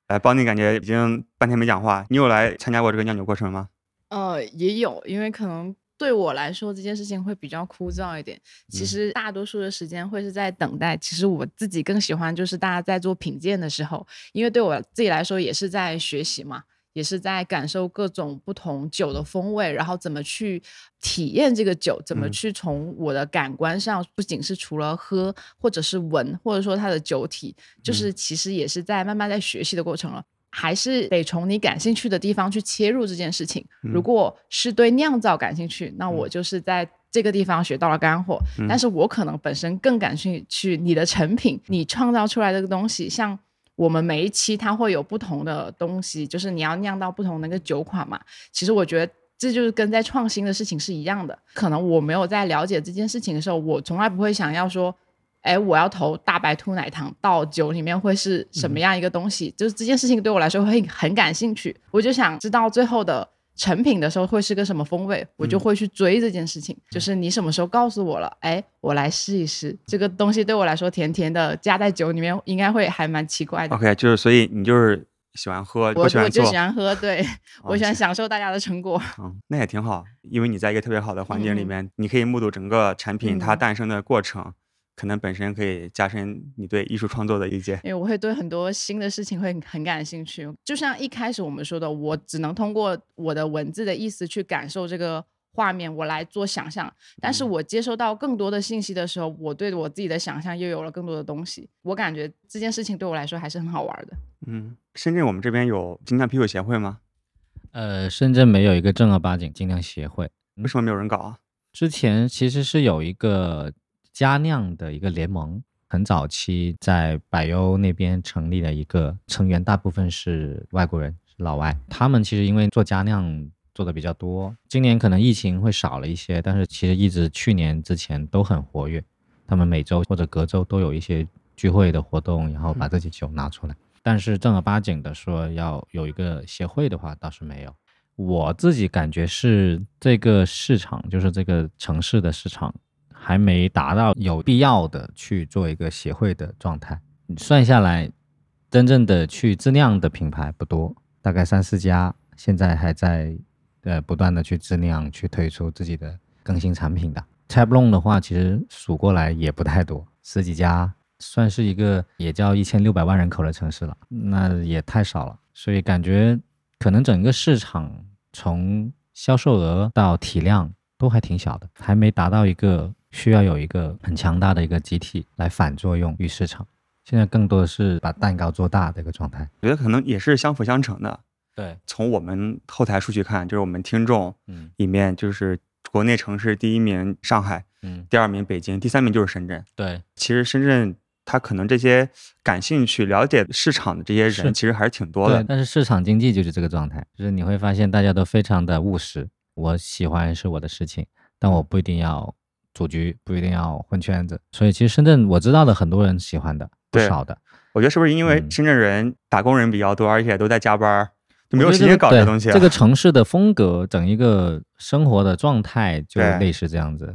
来，邦尼感觉已经半天没讲话，你有来参加过这个酿酒过程吗？呃，也有，因为可能对我来说这件事情会比较枯燥一点。其嗯实大多数的时间会是在等待。其实我自己更喜欢就是大家在做品鉴的时候，因为对我自己来说也是在学习嘛。也是在感受各种不同酒的风味，然后怎么去体验这个酒，怎么嗯去从我的感官上，不仅是除了喝，或者是闻，或者说它的酒体，就嗯是其实也是在慢慢在学习的过程了。还是得从你感兴趣的地方去切入这件事情。嗯如果是对酿造感兴趣，那我就是在这个地方学到了干货。嗯但是我可能本身更感兴趣你的成品，你创造出来的这个东西，像。我们每一期它会有不同的东西，就是你要酿到不同的那个酒款嘛。其实我觉得这就是跟在创新的事情是一样的。可能我没有在了解这件事情的时候，我从来不会想要说，哎，我要投大白兔奶糖到酒里面会是什么样一个东西？就是这件事情对我来说会很感兴趣，我就想知道最后的成品的时候会是个什么风味，我就会去追这件事情。就是你什么时候告诉我了，哎，我来试一试这个东西，对我来说甜甜的，加在酒里面应该会还蛮奇怪的。OK，就是所以你就是喜欢喝，我喜欢我就喜。欢喝，对 我喜欢哦享受大家的成果。嗯，那也挺好，因为你在一个特别好的环境里嗯面，你可以目睹整个产品它嗯诞生的过程，可能本身可以加深你对艺术创作的理解。因为我会对很多新的事情会很感兴趣。就像一开始我们说的，我只能通过我的文字的意思去感受这个画面，我来做想象。但是我接收到更多的信息的时候，我对我自己的想象又有了更多的东西。我感觉这件事情对我来说还是很好玩的。嗯，深圳我们这边有精酿啤酒协会吗？呃，深圳没有一个正儿八经精酿协会，为什么没有人搞啊？之前其实是有一个佳酿的一个联盟，很早期在百优那边成立了一个，成员大部分是外国人，是老外。他们其实因为做佳酿做的比较多，今年可能疫情会少了一些，但是其实一直去年之前都很活跃。他们每周或者隔周都有一些聚会的活动，然后把这些酒拿出来。但是正儿八经的说要有一个协会的话，倒是没有。我自己感觉是这个市场，就是这个城市的市场，还没达到有必要的去做一个协会的状态。算下来，真正的去质量的品牌不多，大概三四家，现在还在呃不断的去质量，去推出自己的更新产品的。Tablon 的话，其实数过来也不太多，十几家，算是一个也叫一千六百万人口的城市了，那也太少了。所以感觉可能整个市场从销售额到体量都还挺小的，还没达到一个需要有一个很强大的一个集体来反作用于市场。现在更多的是把蛋糕做大的一个状态。我觉得可能也是相辅相成的。对，从我们后台数据看，就是我们听众嗯里面，就是国内城市第一名上海，嗯，第二名北京，第三名就是深圳。对，其实深圳它可能这些感兴趣、了解市场的这些人，其实还是挺多的。但是市场经济就是这个状态，就是你会发现大家都非常的务实。我喜欢是我的事情，但我不一定要组局，不一定要混圈子。所以其实深圳我知道的很多人喜欢的不少的，我觉得是不是因为嗯深圳人打工人比较多，而且都在加班儿，就没有时间搞这对东西啊？这个城市的风格，整一个生活的状态 就类似这样子。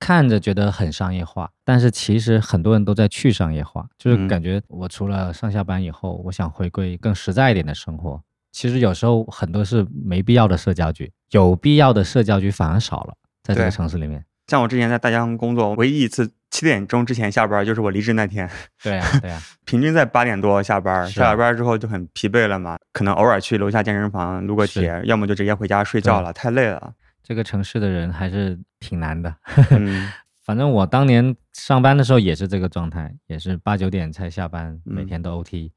看着觉得很商业化，但是其实很多人都在去商业化，就是嗯感觉我除了上下班以后，我想回归更实在一点的生活。其实有时候很多是没必要的社交局，有必要的社交局反而少了，在这个城市里面。像我之前在大疆工作，唯一一次七点钟之前下班，就是我离职那天，对啊，对啊，平均在八点多下班。啊下了班之后就很疲惫了嘛，可能偶尔去楼下健身房撸个铁，要么就直接回家睡觉了，太累了。这个城市的人还是挺难的。嗯，反正我当年上班的时候也是这个状态，也是八九点才下班，每嗯天都 OT，、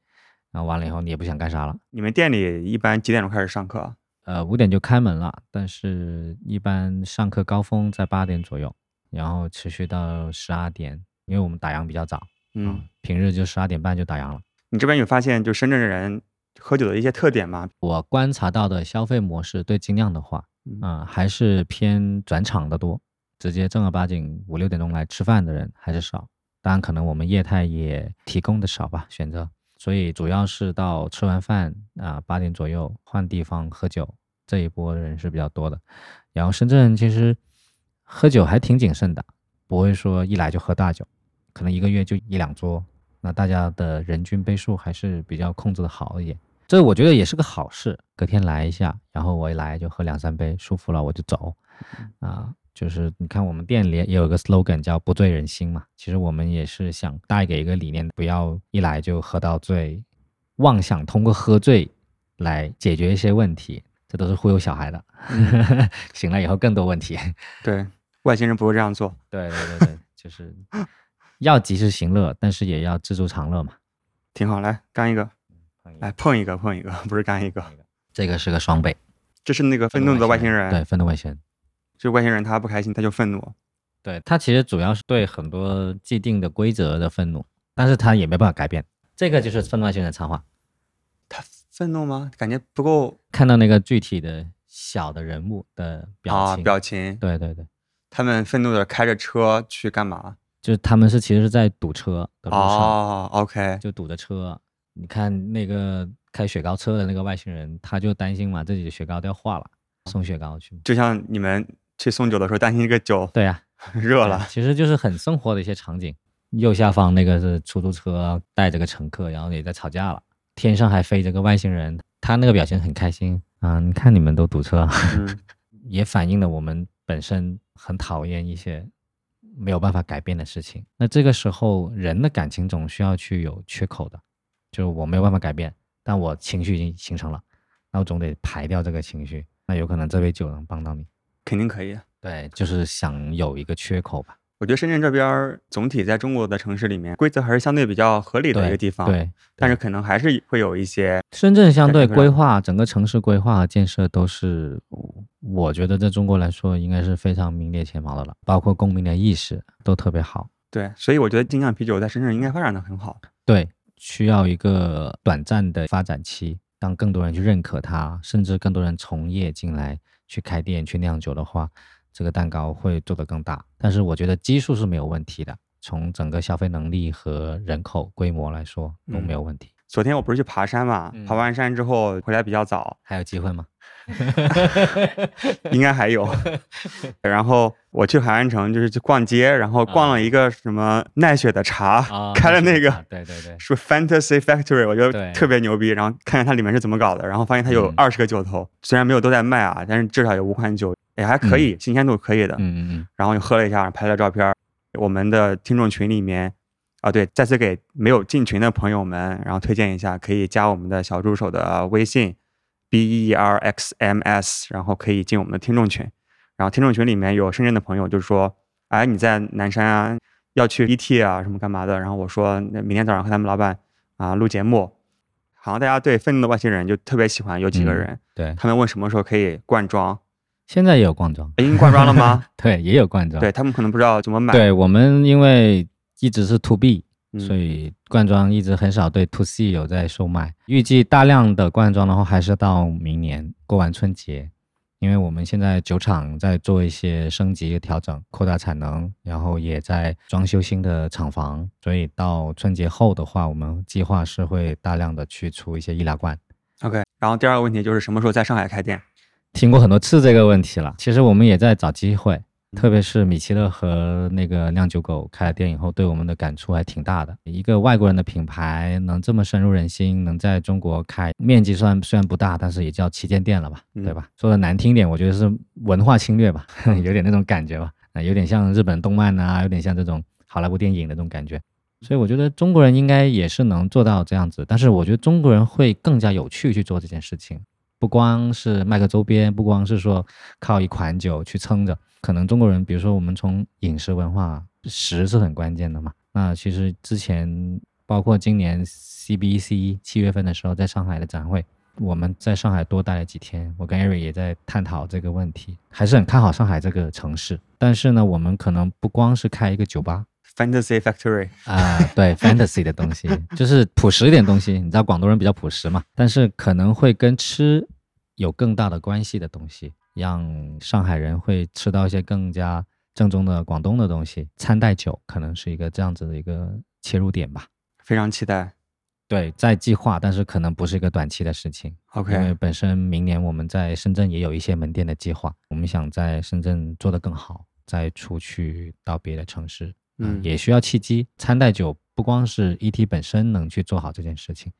然后完了以后你也不想干啥了。你们店里一般几点钟开始上课啊？呃，五点就开门了，但是一般上课高峰在八点左右，然后持续到十二点，因为我们打烊比较早，嗯，平日就十二点半就打烊了。你这边有发现就深圳人喝酒的一些特点吗？我观察到的消费模式对精酿的话，嗯嗯、还是偏转场的多，直接正儿八经五六点钟来吃饭的人还是少。当然，可能我们业态也提供的少吧，选择，所以主要是到吃完饭啊八、点左右换地方喝酒这一波人是比较多的。然后深圳其实喝酒还挺谨慎的，不会说一来就喝大酒，可能一个月就一两桌，那大家的人均杯数还是比较控制的好一点。这我觉得也是个好事，隔天来一下，然后我一来就喝两三杯，舒服了我就走，啊，就是你看我们店里也有一个 slogan 叫不醉人心嘛，其实我们也是想带给一个理念，不要一来就喝到醉，妄想通过喝醉来解决一些问题，这都是忽悠小孩的，醒了以后更多问题。对，外星人不会这样做。对对对对，就是要及时行乐，但是也要知足常乐嘛。挺好，来干一个。来碰一个碰一个，不是干一个。这个是个双倍，这是那个愤怒的外星人，对，愤怒外星人。这外星人他不开心，他就愤怒。对他其实主要是对很多既定的规则的愤怒，但是他也没办法改变。这个就是愤怒外星人的插画。他愤怒吗？感觉不够看到那个具体的小的人物的表啊，情，表情。对对对，他们愤怒的开着车去干嘛？就是他们是其实是在堵车的路上，哦，OK，就堵着车。你看那个开雪糕车的那个外星人，他就担心嘛，自己的雪糕都要化了，送雪糕去。就像你们去送酒的时候，担心这个酒对呀、热了。其实就是很生活的一些场景。右下方那个是出租车带着个乘客，然后也在吵架了。天上还飞着个外星人，他那个表情很开心啊！你看你们都堵车，嗯，也反映了我们本身很讨厌一些没有办法改变的事情。那这个时候，人的感情总需要去有缺口的，就是我没有办法改变，但我情绪已经形成了，那我总得排掉这个情绪。那有可能这杯酒能帮到你。肯定可以。对，就是想有一个缺口吧。我觉得深圳这边总体在中国的城市里面，规则还是相对比较合理的一个地方。，对，但是可能还是会有一些深圳相对规划，整个城市规划和建设都是，我觉得在中国来说应该是非常名列前茅的了，包括公民的意识都特别好。对，所以我觉得精酿啤酒在深圳应该发展的很好。对，需要一个短暂的发展期，让更多人去认可它，甚至更多人从业进来去开店去酿酒的话，这个蛋糕会做得更大。但是我觉得基数是没有问题的，从整个消费能力和人口规模来说都没有问题。昨天我不是去爬山嘛，嗯爬完山之后回来比较早，还有机会吗？应该还有。然后我去海岸城就是去逛街，然后逛了一个什么奈雪的茶，啊，开了那个啊对对对，是 Fantasy Factory，我觉得特别牛逼。然后看看它里面是怎么搞的，然后发现它有嗯二十个酒头，虽然没有都在卖啊，但是至少有五款酒，也还可以，新鲜度可以的。嗯嗯嗯，然后又喝了一下，拍了照片。我们的听众群里面，啊对，再次给没有进群的朋友们，然后推荐一下，可以加我们的小助手的微信 b e r x m s，然后可以进我们的听众群。然后听众群里面有深圳的朋友就是说，哎，你在南山啊，要去 ET 啊，什么干嘛的？然后我说，那明天早上和他们老板啊录节目。好像大家对愤怒的外星人就特别喜欢，有几个嗯人，对，他们问什么时候可以灌装，现在也有罐装，哎已经灌装了吗？对，也有罐装。对他们可能不知道怎么买，对我们因为一直是 to B，、嗯所以罐装一直很少对 to C 有在售卖。预计大量的罐装的话，还是到明年过完春节，因为我们现在酒厂在做一些升级调整，扩大产能，然后也在装修新的厂房，所以到春节后的话，我们计划是会大量的去出一些易拉罐。OK，然后第二个问题就是什么时候在上海开店？听过很多次这个问题了。其实我们也在找机会，嗯特别是米其乐和那个酿酒狗开了店以后，对我们的感触还挺大的。一个外国人的品牌能这么深入人心，能在中国开，面积虽然虽然不大，但是也叫旗舰店了吧，嗯对吧？说的难听点，我觉得是文化侵略吧，有点那种感觉吧，啊，有点像日本动漫啊，有点像这种好莱坞电影的那种感觉。所以我觉得中国人应该也是能做到这样子，但是我觉得中国人会更加有趣去做这件事情。不光是卖个周边，不光是说靠一款酒去撑着，可能中国人，比如说我们从饮食文化，食是很关键的嘛。那其实之前包括今年 CBC 七月份的时候，在上海的展会，我们在上海多待了几天，我跟 Eric 也在探讨这个问题，还是很看好上海这个城市。但是呢，我们可能不光是开一个酒吧，Fantasy Factory，啊、对，fantasy 的东西，就是朴实一点东西。你知道广东人比较朴实嘛，但是可能会跟吃有更大的关系的东西，让上海人会吃到一些更加正宗的广东的东西。餐带酒可能是一个这样子的一个切入点吧。非常期待。对，在计划，但是可能不是一个短期的事情。OK，因为本身明年我们在深圳也有一些门店的计划，我们想在深圳做得更好，再出去到别的城市。嗯也需要契机。餐带酒不光是 ET 本身能去做好这件事情，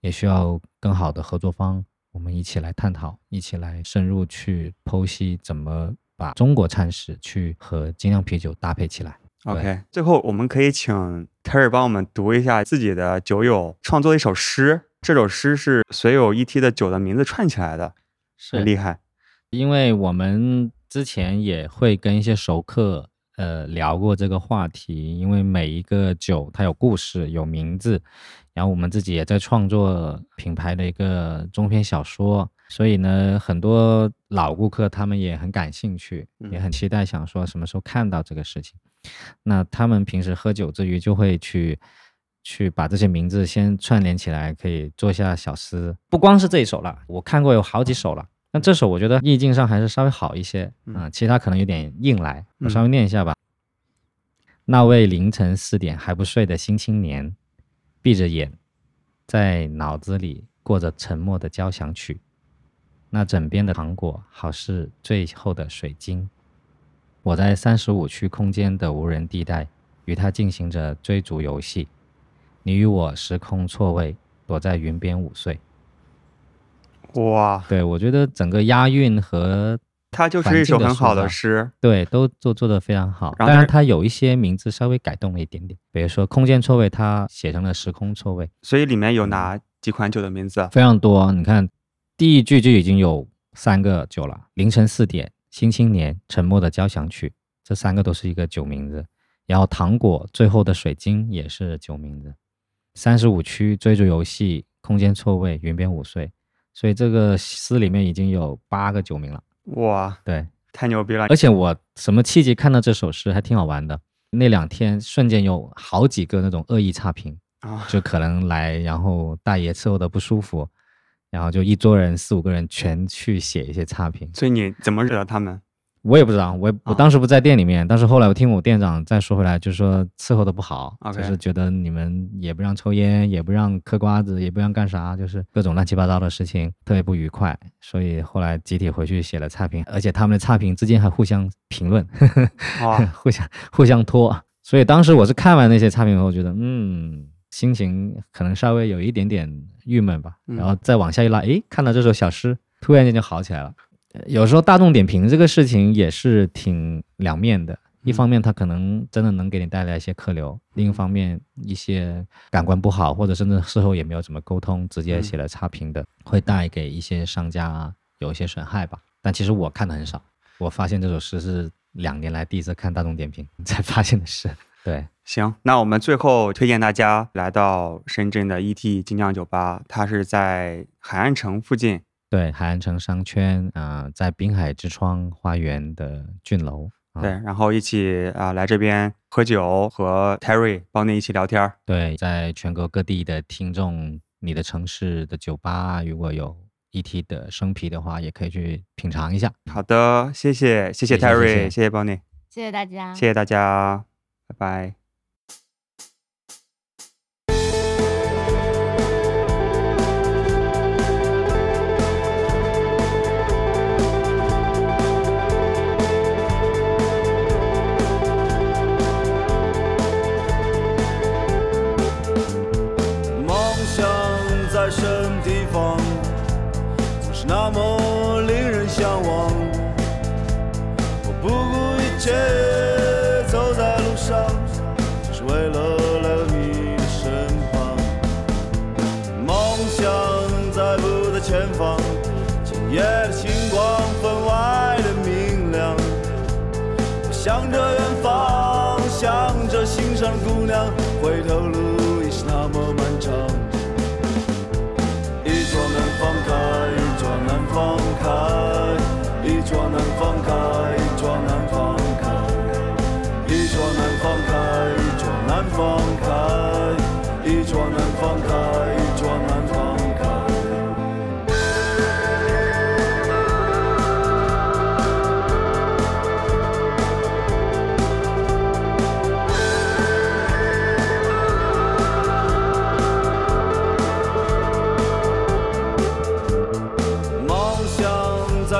也需要更好的合作方，我们一起来探讨，一起来深入去剖析怎么把中国餐食去和精酿啤酒搭配起来。OK，最后我们可以请 Terry 帮我们读一下自己的酒友创作的一首诗。这首诗是所有 ET 的酒的名字串起来的，很厉害。因为我们之前也会跟一些熟客呃聊过这个话题，因为每一个酒它有故事、有名字，然后我们自己也在创作品牌的一个中篇小说，所以呢，很多老顾客他们也很感兴趣，嗯也很期待，想说什么时候看到这个事情。那他们平时喝酒之余就会去去把这些名字先串联起来，可以做一下小诗。不光是这一首了，我看过有好几首了。那这首我觉得意境上还是稍微好一些啊、其他可能有点硬来，我稍微念一下吧。那位凌晨四点还不睡的新青年，闭着眼，在脑子里过着沉默的交响曲。那枕边的糖果，好似最后的水晶。我在三十五区空间的无人地带，与他进行着追逐游戏。你与我时空错位，躲在云边午睡。哇，对我觉得整个押韵和它就是一首很好的诗。对都做做的非常好。当然，它有一些名字稍微改动了一点点，比如说空间错位，它写成了时空错位，所以里面有哪几款酒的名字？非常多。你看，第一句就已经有三个酒了：凌晨四点、新青年、沉默的交响曲，这三个都是一个酒名字。然后糖果最后的水晶也是酒名字。三十五区追逐游戏、空间错位、云边午睡，所以这个诗里面已经有八个九名了。哇，对，太牛逼了！而且我什么契机看到这首诗还挺好玩的。那两天瞬间有好几个那种恶意差评，啊，就可能来，然后大爷伺候的不舒服，然后就一桌人四五个人全去写一些差评。所以你怎么惹到他们？我也不知道，我也我啊当时不在店里面，但是后来我听我店长再说回来，就是说伺候的不好就是觉得你们也不让抽烟，也不让嗑瓜子，也不让干啥，就是各种乱七八糟的事情，特别不愉快。所以后来集体回去写了差评，而且他们的差评之间还互相评论，哇，互相互相拖。所以当时我是看完那些差评后，觉得嗯，心情可能稍微有一点点郁闷吧，嗯然后再往下一拉，诶，看到这首小诗，突然间就好起来了。呃有时候大众点评这个事情也是挺两面的，一方面它可能真的能给你带来一些客流，另一方面一些感官不好，或者甚至事后也没有怎么沟通，直接写了差评的，会带给一些商家有一些损害吧。但其实我看的很少，我发现这首诗是两年来第一次看大众点评 才发现的事。对，行，那我们最后推荐大家来到深圳的 ET 精酿酒吧，它是在海岸城附近。对，海岸城商圈啊、呃在滨海之窗花园的俊楼。啊对，然后一起啊、来这边喝酒，和 Terry 帮你一起聊天儿。对，在全国各地的听众，你的城市的酒吧如果有 ET 的生啤的话，也可以去品尝一下。好的，谢谢，谢谢 Terry，谢谢谢谢 Bonnie，谢谢大家，谢谢大家，拜拜。那么令人向往。我不顾一切走在路上，就是为了来到你的身旁。梦想在不在前方，今夜的星光分外的明亮。我向着远方，向着心上的姑娘，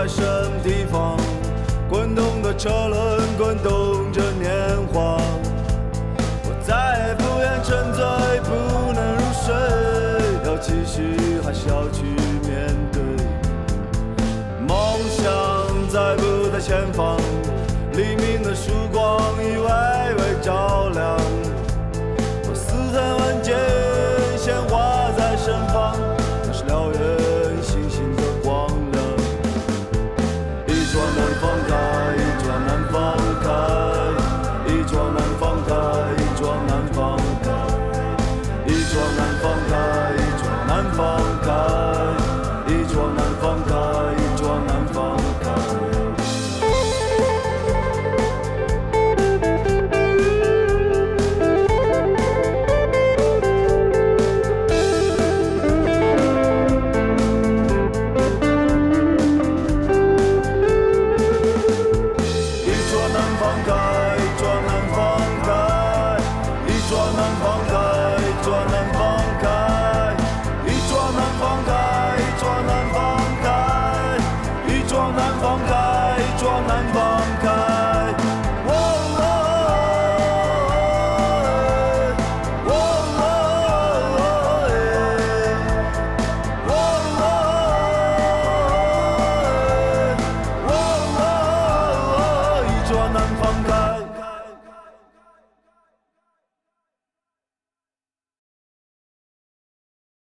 在什么地方？滚动的车轮，滚动着年华。我再也不愿沉醉，不能入睡，要继续还是要去面对？梦想在不在前方？